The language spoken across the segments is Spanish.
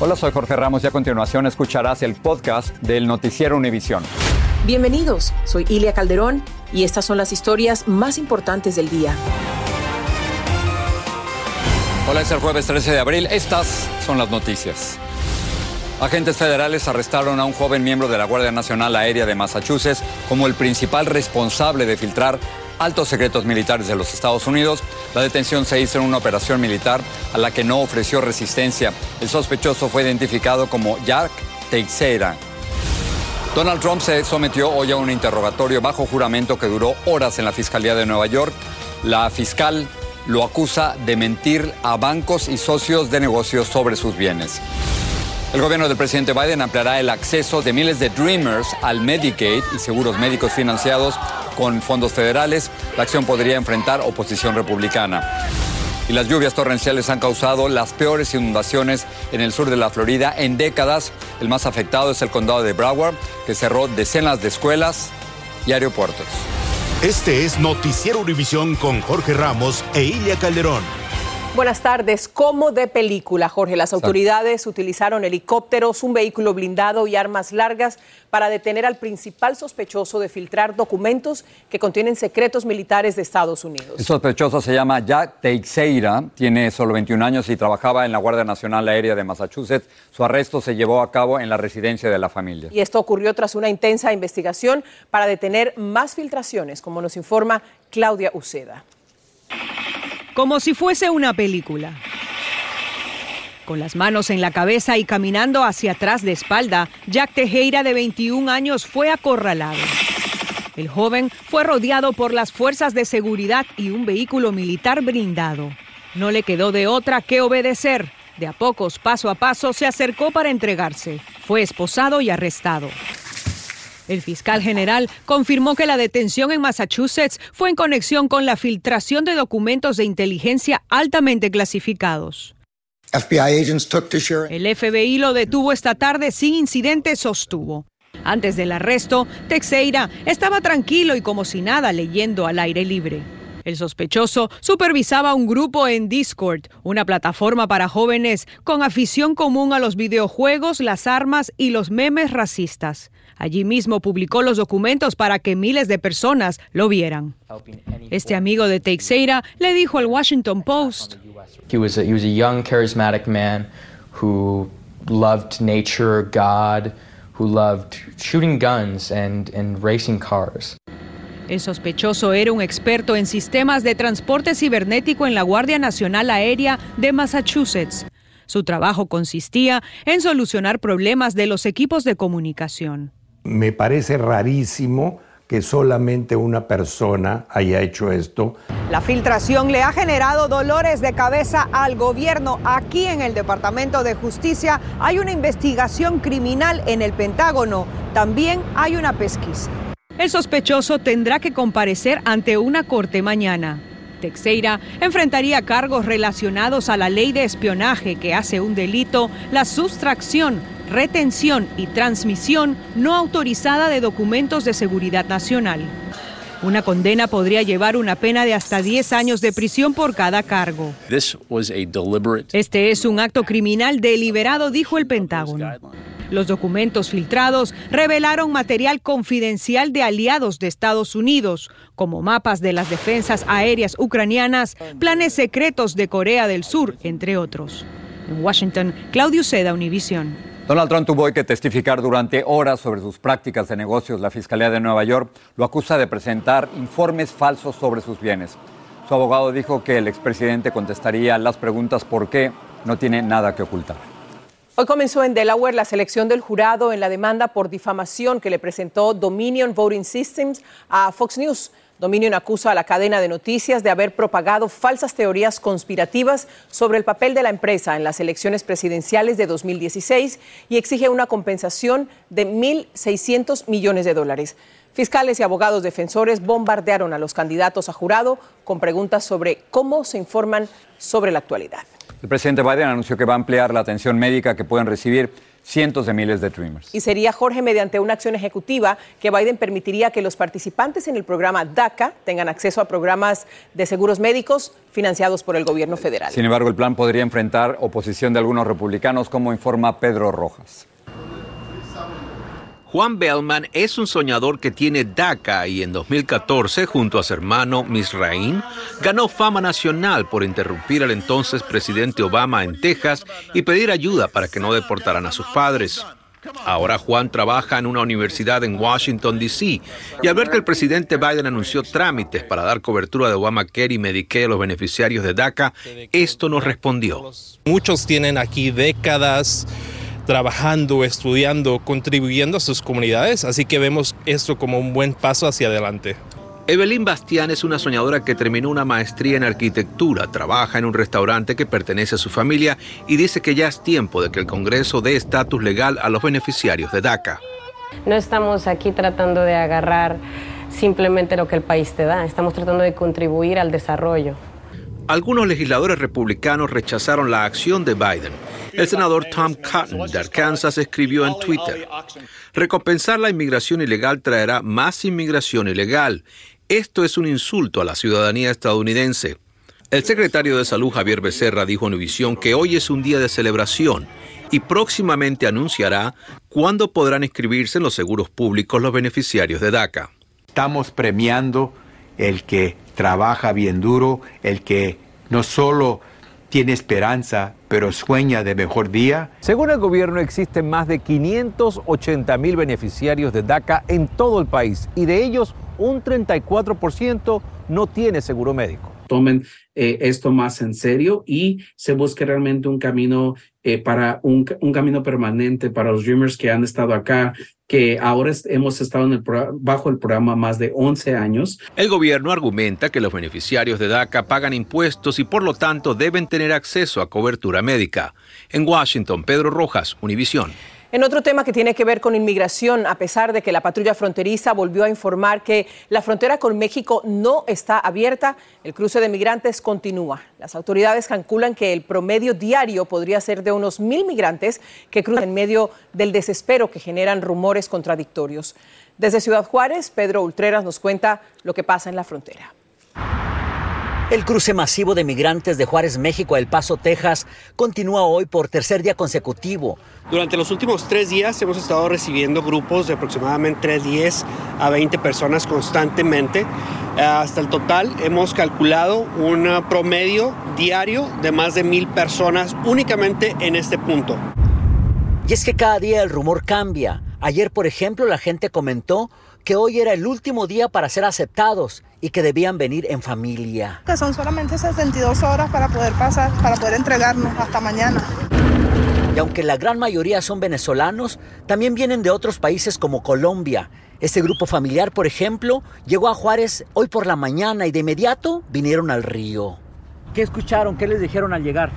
Hola, soy Jorge Ramos y a continuación escucharás el podcast del Noticiero Univisión. Bienvenidos, soy Ilia Calderón y estas son las historias más importantes del día. Hola, es el jueves 13 de abril. Estas son las noticias. Agentes federales arrestaron a un joven miembro de la Guardia Nacional Aérea de Massachusetts como el principal responsable de filtrar altos secretos militares de los Estados Unidos. La detención se hizo en una operación militar a la que no ofreció resistencia. El sospechoso fue identificado como Jack Teixeira. Donald Trump se sometió hoy a un interrogatorio bajo juramento que duró horas en la Fiscalía de Nueva York. La fiscal lo acusa de mentir a bancos y socios de negocios sobre sus bienes. El gobierno del presidente Biden ampliará el acceso de miles de Dreamers al Medicaid y seguros médicos financiados con fondos federales. La acción podría enfrentar oposición republicana. Y las lluvias torrenciales han causado las peores inundaciones en el sur de la Florida en décadas. El más afectado es el condado de Broward, que cerró decenas de escuelas y aeropuertos. Este es Noticiero Univisión con Jorge Ramos e Ilia Calderón. Buenas tardes. Como de película, Jorge, las autoridades utilizaron helicópteros, un vehículo blindado y armas largas para detener al principal sospechoso de filtrar documentos que contienen secretos militares de Estados Unidos. El sospechoso se llama Jack Teixeira, tiene solo 21 años y trabajaba en la Guardia Nacional Aérea de Massachusetts. Su arresto se llevó a cabo en la residencia de la familia. Y esto ocurrió tras una intensa investigación para detener más filtraciones, como nos informa Claudia Uceda como si fuese una película. Con las manos en la cabeza y caminando hacia atrás de espalda, Jack Tejera, de 21 años, fue acorralado. El joven fue rodeado por las fuerzas de seguridad y un vehículo militar blindado. No le quedó de otra que obedecer. De a pocos, paso a paso, se acercó para entregarse. Fue esposado y arrestado. El fiscal general confirmó que la detención en Massachusetts fue en conexión con la filtración de documentos de inteligencia altamente clasificados. El FBI lo detuvo esta tarde sin incidente, sostuvo. Antes del arresto, Texeira estaba tranquilo y como si nada leyendo al aire libre. El sospechoso supervisaba un grupo en Discord, una plataforma para jóvenes con afición común a los videojuegos, las armas y los memes racistas. Allí mismo publicó los documentos para que miles de personas lo vieran. Este amigo de Teixeira le dijo al Washington Post. He was a, he was a young, charismatic man who loved nature, God, who loved shooting guns and, and racing cars. El sospechoso era un experto en sistemas de transporte cibernético en la Guardia Nacional Aérea de Massachusetts. Su trabajo consistía en solucionar problemas de los equipos de comunicación. Me parece rarísimo que solamente una persona haya hecho esto. La filtración le ha generado dolores de cabeza al gobierno. Aquí en el Departamento de Justicia hay una investigación criminal en el Pentágono. También hay una pesquisa. El sospechoso tendrá que comparecer ante una corte mañana. Texeira enfrentaría cargos relacionados a la ley de espionaje que hace un delito la sustracción, retención y transmisión no autorizada de documentos de seguridad nacional. Una condena podría llevar una pena de hasta 10 años de prisión por cada cargo. Este es un acto criminal deliberado, dijo el Pentágono. Los documentos filtrados revelaron material confidencial de aliados de Estados Unidos, como mapas de las defensas aéreas ucranianas, planes secretos de Corea del Sur, entre otros. En Washington, Claudio Seda, Univision. Donald Trump tuvo que testificar durante horas sobre sus prácticas de negocios. La Fiscalía de Nueva York lo acusa de presentar informes falsos sobre sus bienes. Su abogado dijo que el expresidente contestaría las preguntas por qué no tiene nada que ocultar. Hoy comenzó en Delaware la selección del jurado en la demanda por difamación que le presentó Dominion Voting Systems a Fox News. Dominion acusa a la cadena de noticias de haber propagado falsas teorías conspirativas sobre el papel de la empresa en las elecciones presidenciales de 2016 y exige una compensación de 1.600 millones de dólares. Fiscales y abogados defensores bombardearon a los candidatos a jurado con preguntas sobre cómo se informan sobre la actualidad. El presidente Biden anunció que va a ampliar la atención médica que pueden recibir cientos de miles de Dreamers. Y sería Jorge mediante una acción ejecutiva que Biden permitiría que los participantes en el programa DACA tengan acceso a programas de seguros médicos financiados por el gobierno federal. Sin embargo, el plan podría enfrentar oposición de algunos republicanos, como informa Pedro Rojas. Juan Bellman es un soñador que tiene DACA y en 2014, junto a su hermano Misraín, ganó fama nacional por interrumpir al entonces presidente Obama en Texas y pedir ayuda para que no deportaran a sus padres. Ahora Juan trabaja en una universidad en Washington, D.C. y al ver que el presidente Biden anunció trámites para dar cobertura de Obamacare y Medicaid a los beneficiarios de DACA, esto nos respondió. Muchos tienen aquí décadas trabajando, estudiando, contribuyendo a sus comunidades, así que vemos esto como un buen paso hacia adelante. Evelyn Bastián es una soñadora que terminó una maestría en arquitectura, trabaja en un restaurante que pertenece a su familia y dice que ya es tiempo de que el Congreso dé estatus legal a los beneficiarios de DACA. No estamos aquí tratando de agarrar simplemente lo que el país te da, estamos tratando de contribuir al desarrollo. Algunos legisladores republicanos rechazaron la acción de Biden. El senador Tom Cotton de Arkansas escribió en Twitter, recompensar la inmigración ilegal traerá más inmigración ilegal. Esto es un insulto a la ciudadanía estadounidense. El secretario de Salud Javier Becerra dijo en Univisión que hoy es un día de celebración y próximamente anunciará cuándo podrán inscribirse en los seguros públicos los beneficiarios de DACA. Estamos premiando el que trabaja bien duro, el que no solo tiene esperanza, pero sueña de mejor día. Según el gobierno, existen más de 580 mil beneficiarios de DACA en todo el país y de ellos un 34% no tiene seguro médico tomen eh, esto más en serio y se busque realmente un camino eh, para un, un, camino permanente para los Dreamers que han estado acá, que ahora hemos estado en el bajo el programa más de 11 años. El gobierno argumenta que los beneficiarios de DACA pagan impuestos y por lo tanto deben tener acceso a cobertura médica. En Washington, Pedro Rojas, Univisión. En otro tema que tiene que ver con inmigración, a pesar de que la patrulla fronteriza volvió a informar que la frontera con México no está abierta, el cruce de migrantes continúa. Las autoridades calculan que el promedio diario podría ser de unos mil migrantes que cruzan en medio del desespero que generan rumores contradictorios. Desde Ciudad Juárez, Pedro Ultreras nos cuenta lo que pasa en la frontera. El cruce masivo de migrantes de Juárez, México a El Paso, Texas, continúa hoy por tercer día consecutivo. Durante los últimos tres días hemos estado recibiendo grupos de aproximadamente 10 a 20 personas constantemente. Hasta el total hemos calculado un promedio diario de más de mil personas únicamente en este punto. Y es que cada día el rumor cambia. Ayer, por ejemplo, la gente comentó que hoy era el último día para ser aceptados y que debían venir en familia. Que son solamente 62 horas para poder pasar, para poder entregarnos hasta mañana. Y aunque la gran mayoría son venezolanos, también vienen de otros países como Colombia. Este grupo familiar, por ejemplo, llegó a Juárez hoy por la mañana y de inmediato vinieron al río. ¿Qué escucharon? ¿Qué les dijeron al llegar?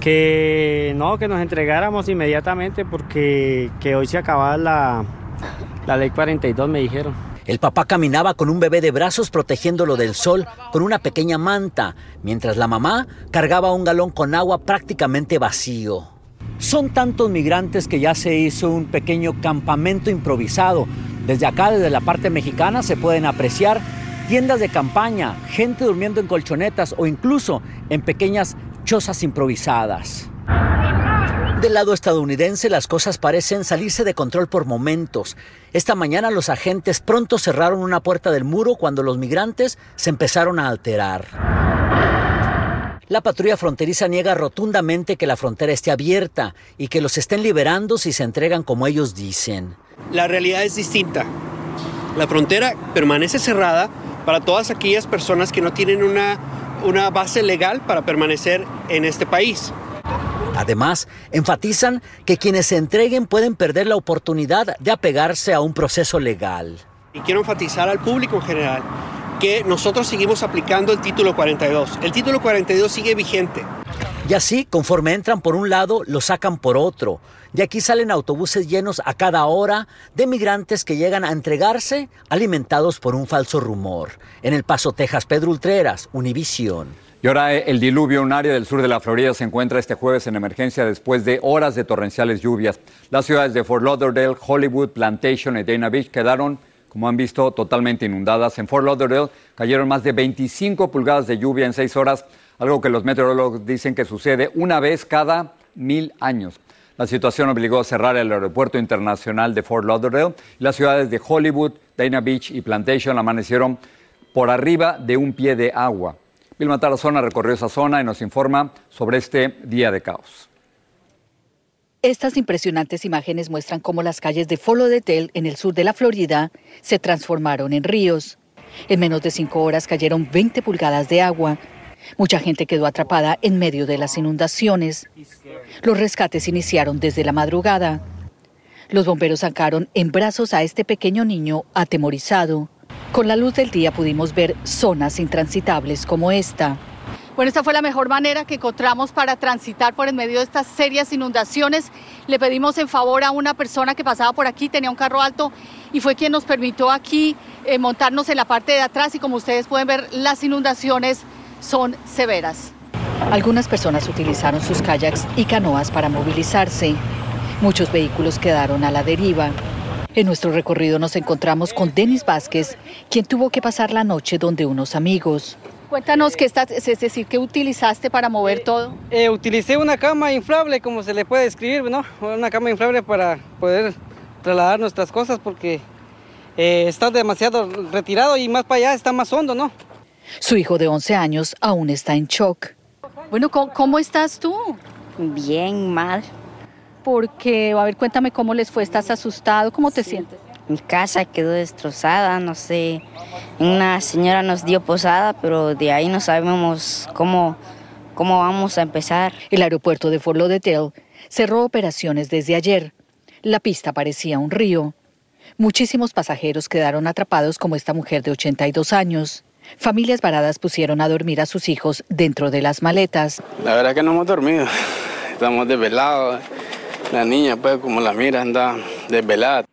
Que no, que nos entregáramos inmediatamente porque que hoy se acababa la, la ley 42, me dijeron. El papá caminaba con un bebé de brazos protegiéndolo del sol con una pequeña manta, mientras la mamá cargaba un galón con agua prácticamente vacío. Son tantos migrantes que ya se hizo un pequeño campamento improvisado. Desde acá, desde la parte mexicana, se pueden apreciar tiendas de campaña, gente durmiendo en colchonetas o incluso en pequeñas chozas improvisadas. Del lado estadounidense las cosas parecen salirse de control por momentos. Esta mañana los agentes pronto cerraron una puerta del muro cuando los migrantes se empezaron a alterar. La patrulla fronteriza niega rotundamente que la frontera esté abierta y que los estén liberando si se entregan como ellos dicen. La realidad es distinta. La frontera permanece cerrada para todas aquellas personas que no tienen una, una base legal para permanecer en este país. Además, enfatizan que quienes se entreguen pueden perder la oportunidad de apegarse a un proceso legal. Y quiero enfatizar al público en general que nosotros seguimos aplicando el título 42. El título 42 sigue vigente. Y así, conforme entran por un lado, lo sacan por otro. De aquí salen autobuses llenos a cada hora de migrantes que llegan a entregarse alimentados por un falso rumor. En El Paso, Texas, Pedro Ultreras, Univisión. Y ahora eh, el diluvio, un área del sur de la Florida, se encuentra este jueves en emergencia después de horas de torrenciales lluvias. Las ciudades de Fort Lauderdale, Hollywood, Plantation y Dana Beach quedaron, como han visto, totalmente inundadas. En Fort Lauderdale cayeron más de 25 pulgadas de lluvia en seis horas, algo que los meteorólogos dicen que sucede una vez cada mil años. La situación obligó a cerrar el aeropuerto internacional de Fort Lauderdale las ciudades de Hollywood, Dana Beach y Plantation amanecieron por arriba de un pie de agua. Vilma Tarazona recorrió esa zona y nos informa sobre este día de caos. Estas impresionantes imágenes muestran cómo las calles de Lauderdale, en el sur de la Florida, se transformaron en ríos. En menos de cinco horas cayeron 20 pulgadas de agua, Mucha gente quedó atrapada en medio de las inundaciones. Los rescates iniciaron desde la madrugada. Los bomberos sacaron en brazos a este pequeño niño atemorizado. Con la luz del día pudimos ver zonas intransitables como esta. Bueno, esta fue la mejor manera que encontramos para transitar por en medio de estas serias inundaciones. Le pedimos en favor a una persona que pasaba por aquí, tenía un carro alto y fue quien nos permitió aquí eh, montarnos en la parte de atrás y como ustedes pueden ver las inundaciones son severas. Algunas personas utilizaron sus kayaks y canoas para movilizarse. Muchos vehículos quedaron a la deriva. En nuestro recorrido nos encontramos con Denis Vázquez, quien tuvo que pasar la noche donde unos amigos. Cuéntanos qué estás, es decir, qué utilizaste para mover todo. Eh, utilicé una cama inflable, como se le puede describir, ¿no? Una cama inflable para poder trasladar nuestras cosas porque eh, está demasiado retirado y más para allá está más hondo, ¿no? Su hijo de 11 años aún está en shock. Bueno, ¿cómo, estás tú? Bien, mal. Porque, a ver, cuéntame cómo les fue, ¿estás asustado? ¿Cómo te sientes? Mi casa quedó destrozada, no sé. Una señora nos dio posada, pero de ahí no sabemos cómo, cómo vamos a empezar. El aeropuerto de Fort Lauderdale cerró operaciones desde ayer. La pista parecía un río. Muchísimos pasajeros quedaron atrapados como esta mujer de 82 años. Familias varadas pusieron a dormir a sus hijos dentro de las maletas. La verdad que no hemos dormido, estamos desvelados. La niña, pues, como la mira, anda desvelada.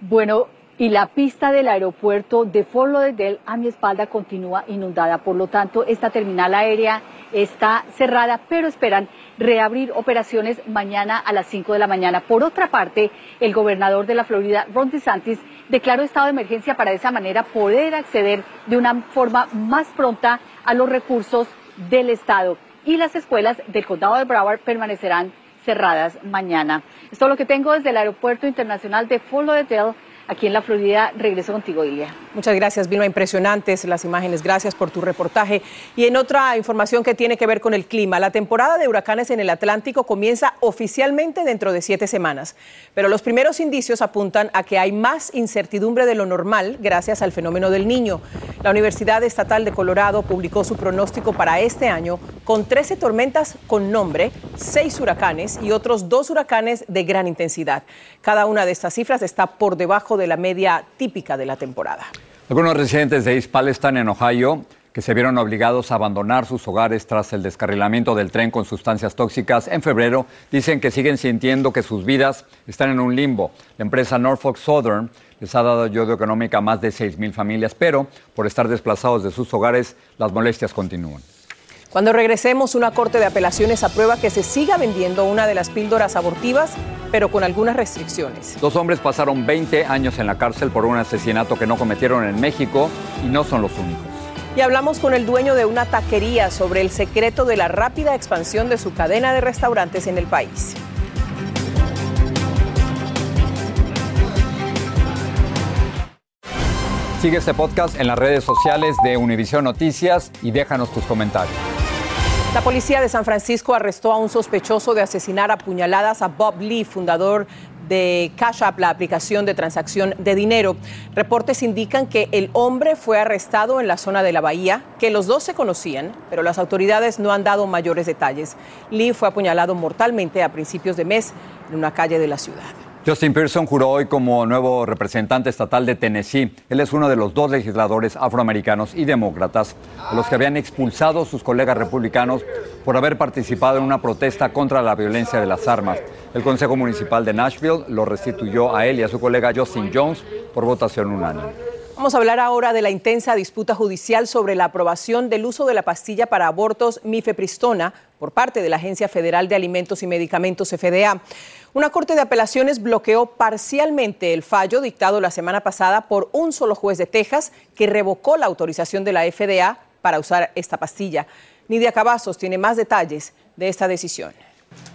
Bueno, y la pista del aeropuerto de Fort Lauderdale a mi espalda continúa inundada. Por lo tanto, esta terminal aérea está cerrada, pero esperan reabrir operaciones mañana a las 5 de la mañana. Por otra parte, el gobernador de la Florida, Ron DeSantis, declaró estado de emergencia para de esa manera poder acceder de una forma más pronta a los recursos del Estado. Y las escuelas del condado de Broward permanecerán cerradas mañana. Esto es lo que tengo desde el Aeropuerto Internacional de Fort Lauderdale aquí en la Florida. Regreso contigo, Ilia. Muchas gracias, Vilma. Impresionantes las imágenes. Gracias por tu reportaje. Y en otra información que tiene que ver con el clima, la temporada de huracanes en el Atlántico comienza oficialmente dentro de siete semanas. Pero los primeros indicios apuntan a que hay más incertidumbre de lo normal gracias al fenómeno del niño. La Universidad Estatal de Colorado publicó su pronóstico para este año con 13 tormentas con nombre, 6 huracanes y otros dos huracanes de gran intensidad. Cada una de estas cifras está por debajo de la media típica de la temporada. Algunos residentes de East Palestine en Ohio que se vieron obligados a abandonar sus hogares tras el descarrilamiento del tren con sustancias tóxicas en febrero, dicen que siguen sintiendo que sus vidas están en un limbo. La empresa Norfolk Southern les ha dado ayuda económica a más de 6.000 familias, pero por estar desplazados de sus hogares, las molestias continúan. Cuando regresemos, una corte de apelaciones aprueba que se siga vendiendo una de las píldoras abortivas, pero con algunas restricciones. Dos hombres pasaron 20 años en la cárcel por un asesinato que no cometieron en México y no son los únicos. Y hablamos con el dueño de una taquería sobre el secreto de la rápida expansión de su cadena de restaurantes en el país. Sigue este podcast en las redes sociales de Univision Noticias y déjanos tus comentarios. La policía de San Francisco arrestó a un sospechoso de asesinar a puñaladas a Bob Lee, fundador de Cash App, la aplicación de transacción de dinero. Reportes indican que el hombre fue arrestado en la zona de la bahía, que los dos se conocían, pero las autoridades no han dado mayores detalles. Lee fue apuñalado mortalmente a principios de mes en una calle de la ciudad. Justin Pearson juró hoy como nuevo representante estatal de Tennessee. Él es uno de los dos legisladores afroamericanos y demócratas a los que habían expulsado sus colegas republicanos por haber participado en una protesta contra la violencia de las armas. El Consejo Municipal de Nashville lo restituyó a él y a su colega Justin Jones por votación unánime. Vamos a hablar ahora de la intensa disputa judicial sobre la aprobación del uso de la pastilla para abortos mifepristona por parte de la Agencia Federal de Alimentos y Medicamentos FDA. Una corte de apelaciones bloqueó parcialmente el fallo dictado la semana pasada por un solo juez de Texas que revocó la autorización de la FDA para usar esta pastilla. Nidia Cavazos tiene más detalles de esta decisión.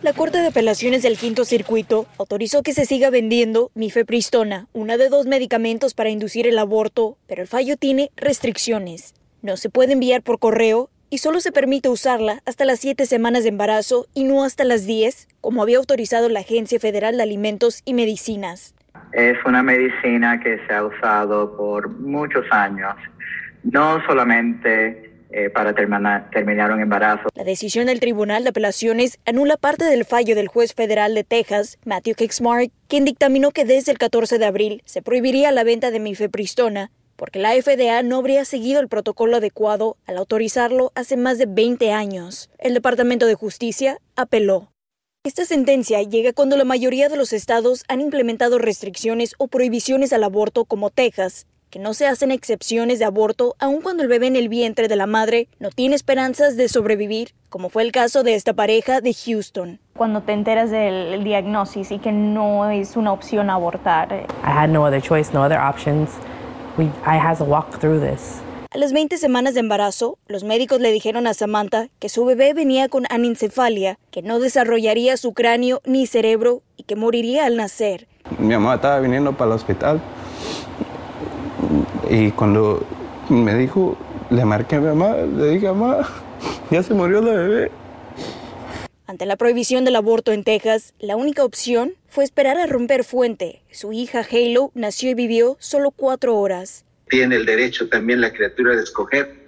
La Corte de Apelaciones del Quinto Circuito autorizó que se siga vendiendo mifepristona, una de dos medicamentos para inducir el aborto, pero el fallo tiene restricciones. No se puede enviar por correo y solo se permite usarla hasta las siete semanas de embarazo y no hasta las 10, como había autorizado la Agencia Federal de Alimentos y Medicinas. Es una medicina que se ha usado por muchos años, no solamente eh, para terminar, terminar un embarazo. La decisión del Tribunal de Apelaciones anula parte del fallo del juez federal de Texas, Matthew Kexmark, quien dictaminó que desde el 14 de abril se prohibiría la venta de mifepristona porque la FDA no habría seguido el protocolo adecuado al autorizarlo hace más de 20 años. El Departamento de Justicia apeló. Esta sentencia llega cuando la mayoría de los estados han implementado restricciones o prohibiciones al aborto como Texas, que no se hacen excepciones de aborto aun cuando el bebé en el vientre de la madre no tiene esperanzas de sobrevivir, como fue el caso de esta pareja de Houston. Cuando te enteras del diagnóstico y que no es una opción abortar. I had no other choice, no other options. We, I had to walk through this. A las 20 semanas de embarazo, los médicos le dijeron a Samantha que su bebé venía con anencefalia, que no desarrollaría su cráneo ni cerebro y que moriría al nacer. Mi mamá estaba viniendo para el hospital y cuando me dijo, le marqué a mi mamá, le dije, mamá, ya se murió la bebé. Ante la prohibición del aborto en Texas, la única opción fue esperar a romper fuente. Su hija Halo nació y vivió solo cuatro horas. Tiene el derecho también la criatura de escoger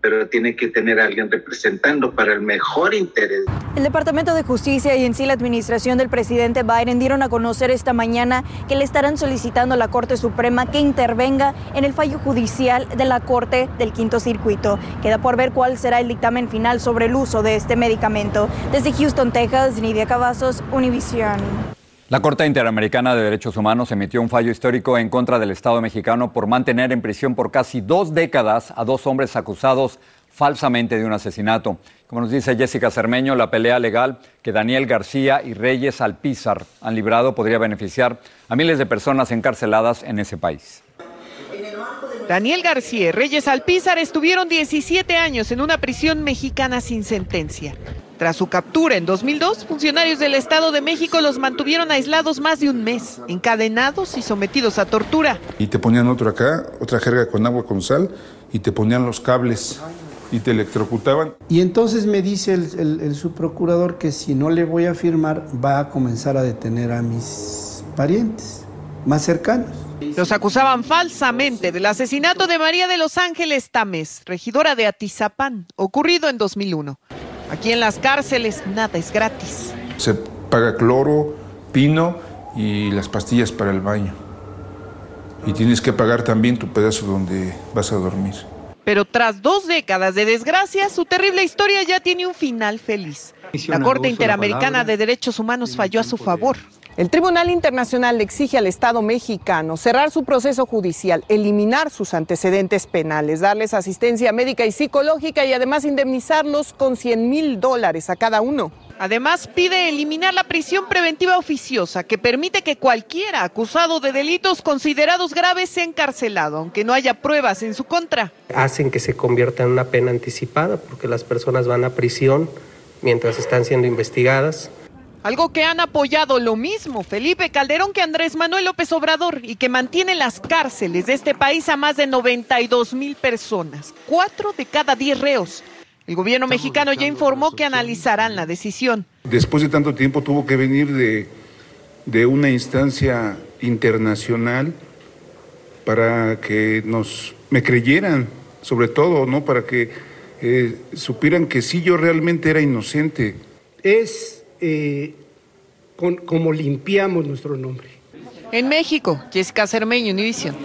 pero tiene que tener a alguien representando para el mejor interés. El Departamento de Justicia y en sí la administración del presidente Biden dieron a conocer esta mañana que le estarán solicitando a la Corte Suprema que intervenga en el fallo judicial de la Corte del Quinto Circuito. Queda por ver cuál será el dictamen final sobre el uso de este medicamento. Desde Houston, Texas, Nidia Cavazos, Univision. La Corte Interamericana de Derechos Humanos emitió un fallo histórico en contra del Estado mexicano por mantener en prisión por casi dos décadas a dos hombres acusados falsamente de un asesinato. Como nos dice Jessica Cermeño, la pelea legal que Daniel García y Reyes Alpizar han librado podría beneficiar a miles de personas encarceladas en ese país. Daniel García y Reyes Alpizar estuvieron 17 años en una prisión mexicana sin sentencia. Tras su captura en 2002, funcionarios del Estado de México los mantuvieron aislados más de un mes, encadenados y sometidos a tortura. Y te ponían otro acá, otra jerga con agua con sal, y te ponían los cables y te electrocutaban. Y entonces me dice el, el subprocurador que si no le voy a firmar, va a comenzar a detener a mis parientes más cercanos. Los acusaban falsamente del asesinato de María de los Ángeles Tames, regidora de Atizapán, ocurrido en 2001. Aquí en las cárceles nada es gratis. Se paga cloro, pino y las pastillas para el baño. Y tienes que pagar también tu pedazo donde vas a dormir. Pero tras dos décadas de desgracia, su terrible historia ya tiene un final feliz. La Corte Interamericana de Derechos Humanos falló a su favor. El Tribunal Internacional le exige al Estado mexicano cerrar su proceso judicial, eliminar sus antecedentes penales, darles asistencia médica y psicológica y además indemnizarlos con 100 mil dólares a cada uno. Además, pide eliminar la prisión preventiva oficiosa, que permite que cualquiera acusado de delitos considerados graves sea encarcelado, aunque no haya pruebas en su contra. Hacen que se convierta en una pena anticipada, porque las personas van a prisión mientras están siendo investigadas. Algo que han apoyado lo mismo Felipe Calderón que Andrés Manuel López Obrador y que mantiene las cárceles de este país a más de 92 mil personas, cuatro de cada diez reos. El gobierno mexicano ya informó que analizarán la decisión. Después de tanto tiempo tuvo que venir de, de una instancia internacional para que nos me creyeran, sobre todo, ¿no? Para que eh, supieran que sí yo realmente era inocente. Es eh, con, como limpiamos nuestro nombre. En México, Jessica Cermeño, Univision.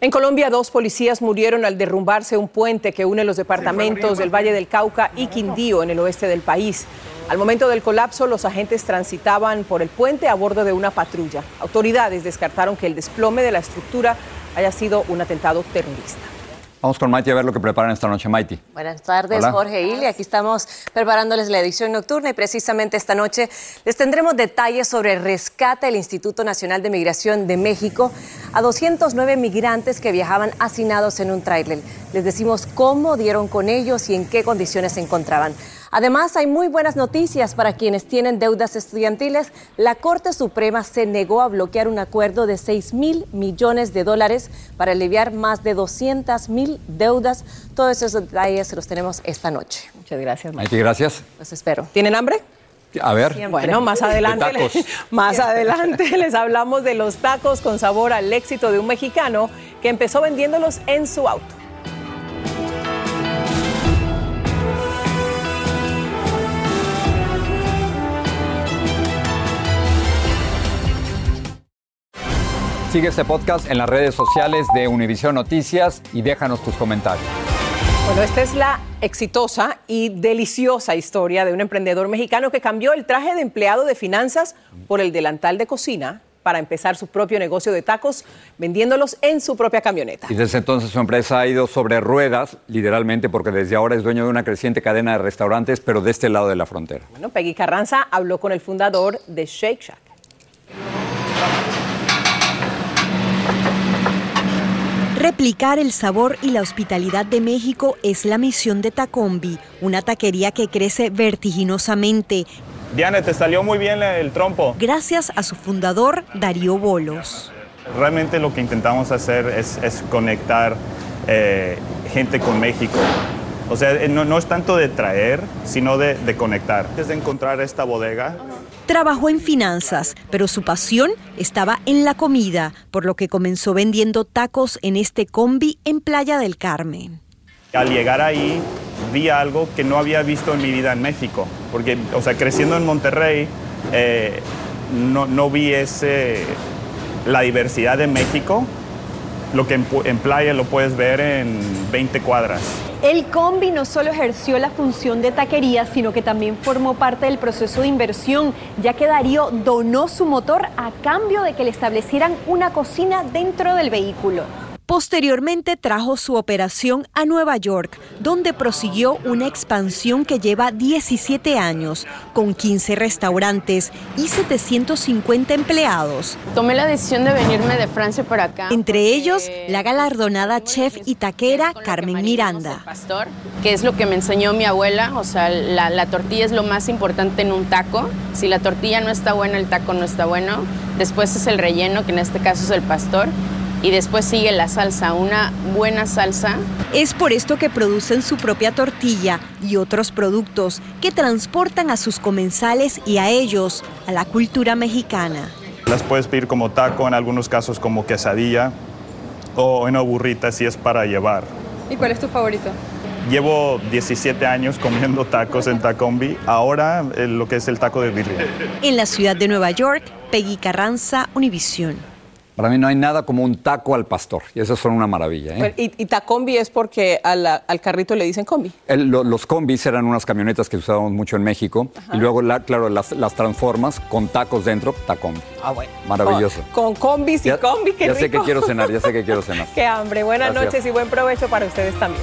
En Colombia, dos policías murieron al derrumbarse un puente que une los departamentos del Valle del Cauca y Quindío en el oeste del país. Al momento del colapso, los agentes transitaban por el puente a bordo de una patrulla. Autoridades descartaron que el desplome de la estructura haya sido un atentado terrorista. Vamos con Maiti a ver lo que preparan esta noche, Maiti. Buenas tardes, Jorge Ili. Aquí estamos preparándoles la edición nocturna y precisamente esta noche les tendremos detalles sobre el rescate del Instituto Nacional de Migración de México a 209 migrantes que viajaban hacinados en un tráiler. Les decimos cómo dieron con ellos y en qué condiciones se encontraban. Además, hay muy buenas noticias para quienes tienen deudas estudiantiles. La Corte Suprema se negó a bloquear un acuerdo de 6 mil millones de dólares para aliviar más de 200 mil deudas. Todos esos detalles los tenemos esta noche. Muchas gracias. Maiti, gracias. Los espero. ¿Tienen hambre? A ver. Bueno, más adelante, más adelante les hablamos de los tacos con sabor al éxito de un mexicano que empezó vendiéndolos en su auto. Sigue este podcast en las redes sociales de Univision Noticias y déjanos tus comentarios. Bueno, esta es la exitosa y deliciosa historia de un emprendedor mexicano que cambió el traje de empleado de finanzas por el delantal de cocina para empezar su propio negocio de tacos vendiéndolos en su propia camioneta. Y desde entonces su empresa ha ido sobre ruedas, literalmente, porque desde ahora es dueño de una creciente cadena de restaurantes, pero de este lado de la frontera. Bueno, Peggy Carranza habló con el fundador de Shake Shack. Replicar el sabor y la hospitalidad de México es la misión de Tacombi, una taquería que crece vertiginosamente. Diana, te salió muy bien el trompo. Gracias a su fundador, Darío Bolos. Realmente lo que intentamos hacer es, conectar eh, gente con México. O sea, eh, no, es tanto de traer, sino de, de conectar. Antes de encontrar esta bodega, Trabajó en finanzas, pero su pasión estaba en la comida, por lo que comenzó vendiendo tacos en este combi en Playa del Carmen. Al llegar ahí, vi algo que no había visto en mi vida en México, porque, o sea, creciendo en Monterrey, eh, no, no, vi ese, la diversidad de México, lo que en, en playa lo puedes ver en 20 cuadras. El combi no solo ejerció la función de taquería, sino que también formó parte del proceso de inversión, ya que Darío donó su motor a cambio de que le establecieran una cocina dentro del vehículo. Posteriormente trajo su operación a Nueva York, donde prosiguió una expansión que lleva 17 años, con 15 restaurantes y 750 empleados. Tomé la decisión de venirme de Francia para acá. Entre ellos, la galardonada chef y taquera Carmen Miranda. Pastor, que es lo que me enseñó mi abuela, o sea, la, la tortilla es lo más importante en un taco. Si la tortilla no está buena, el taco no está bueno. Después es el relleno, que en este caso es el pastor y después sigue la salsa, una buena salsa. Es por esto que producen su propia tortilla y otros productos que transportan a sus comensales y a ellos a la cultura mexicana. Las puedes pedir como taco, en algunos casos como quesadilla o en una burrita si es para llevar. ¿Y cuál es tu favorito? Llevo 17 años comiendo tacos en Tacombi, ahora eh, lo que es el taco de birria. En la ciudad de Nueva York, Peggy Carranza, Univisión. Para mí no hay nada como un taco al pastor. Y esas son una maravilla. ¿eh? Y, y, tacombi es porque al carrito le dicen combi. los combis eran unas camionetas que usábamos mucho en México. Y luego, claro, las, transformas con tacos dentro, tacombi. Ah, bueno. Maravilloso. Con, combis y combi, qué Ya sé que quiero cenar, ya sé que quiero cenar. qué hambre. Buenas noches y buen provecho para ustedes también.